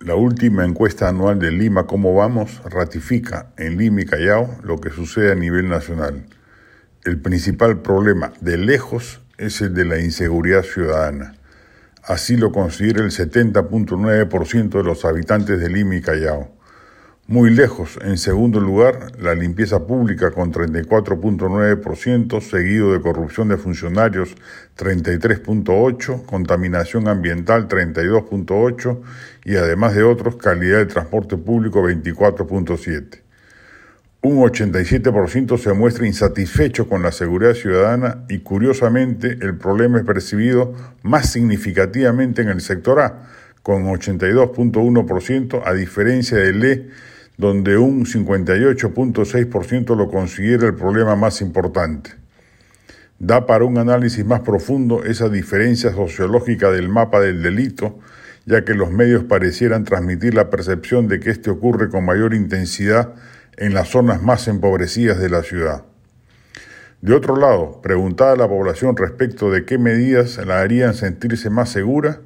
La última encuesta anual de Lima Cómo Vamos ratifica en Lima y Callao lo que sucede a nivel nacional. El principal problema, de lejos, es el de la inseguridad ciudadana. Así lo considera el 70.9% de los habitantes de Lima y Callao. Muy lejos, en segundo lugar, la limpieza pública con 34.9%, seguido de corrupción de funcionarios 33.8%, contaminación ambiental 32.8% y además de otros, calidad de transporte público 24.7%. Un 87% se muestra insatisfecho con la seguridad ciudadana y curiosamente el problema es percibido más significativamente en el sector A, con 82.1% a diferencia del E donde un 58.6% lo considera el problema más importante. Da para un análisis más profundo esa diferencia sociológica del mapa del delito, ya que los medios parecieran transmitir la percepción de que este ocurre con mayor intensidad en las zonas más empobrecidas de la ciudad. De otro lado, preguntada a la población respecto de qué medidas la harían sentirse más segura,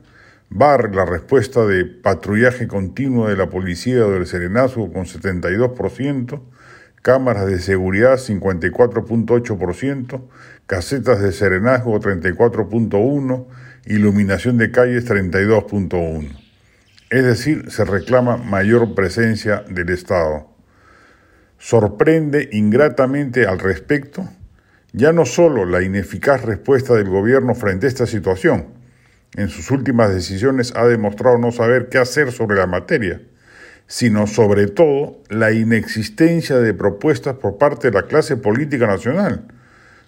Bar, la respuesta de patrullaje continuo de la policía del serenazgo con 72%, cámaras de seguridad 54.8%, casetas de serenazgo 34.1%, iluminación de calles 32.1%. Es decir, se reclama mayor presencia del Estado. Sorprende ingratamente al respecto ya no solo la ineficaz respuesta del gobierno frente a esta situación, en sus últimas decisiones ha demostrado no saber qué hacer sobre la materia, sino sobre todo la inexistencia de propuestas por parte de la clase política nacional.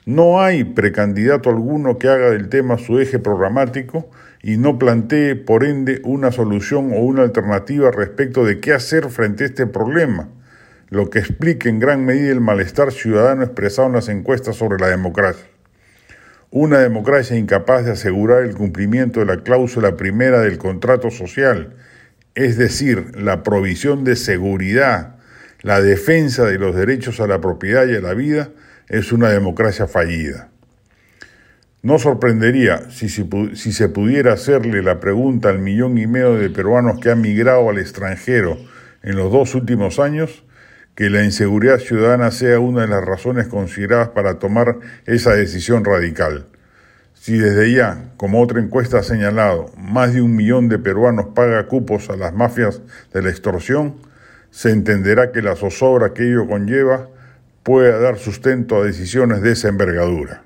No hay precandidato alguno que haga del tema su eje programático y no plantee, por ende, una solución o una alternativa respecto de qué hacer frente a este problema, lo que explica en gran medida el malestar ciudadano expresado en las encuestas sobre la democracia. Una democracia incapaz de asegurar el cumplimiento de la cláusula primera del contrato social, es decir, la provisión de seguridad, la defensa de los derechos a la propiedad y a la vida, es una democracia fallida. No sorprendería si, se pudiera hacerle la pregunta al millón y medio de peruanos que han migrado al extranjero en los dos últimos años, que la inseguridad ciudadana sea una de las razones consideradas para tomar esa decisión radical. Si desde ya, como otra encuesta ha señalado, más de un millón de peruanos paga cupos a las mafias de la extorsión, se entenderá que la zozobra que ello conlleva puede dar sustento a decisiones de esa envergadura.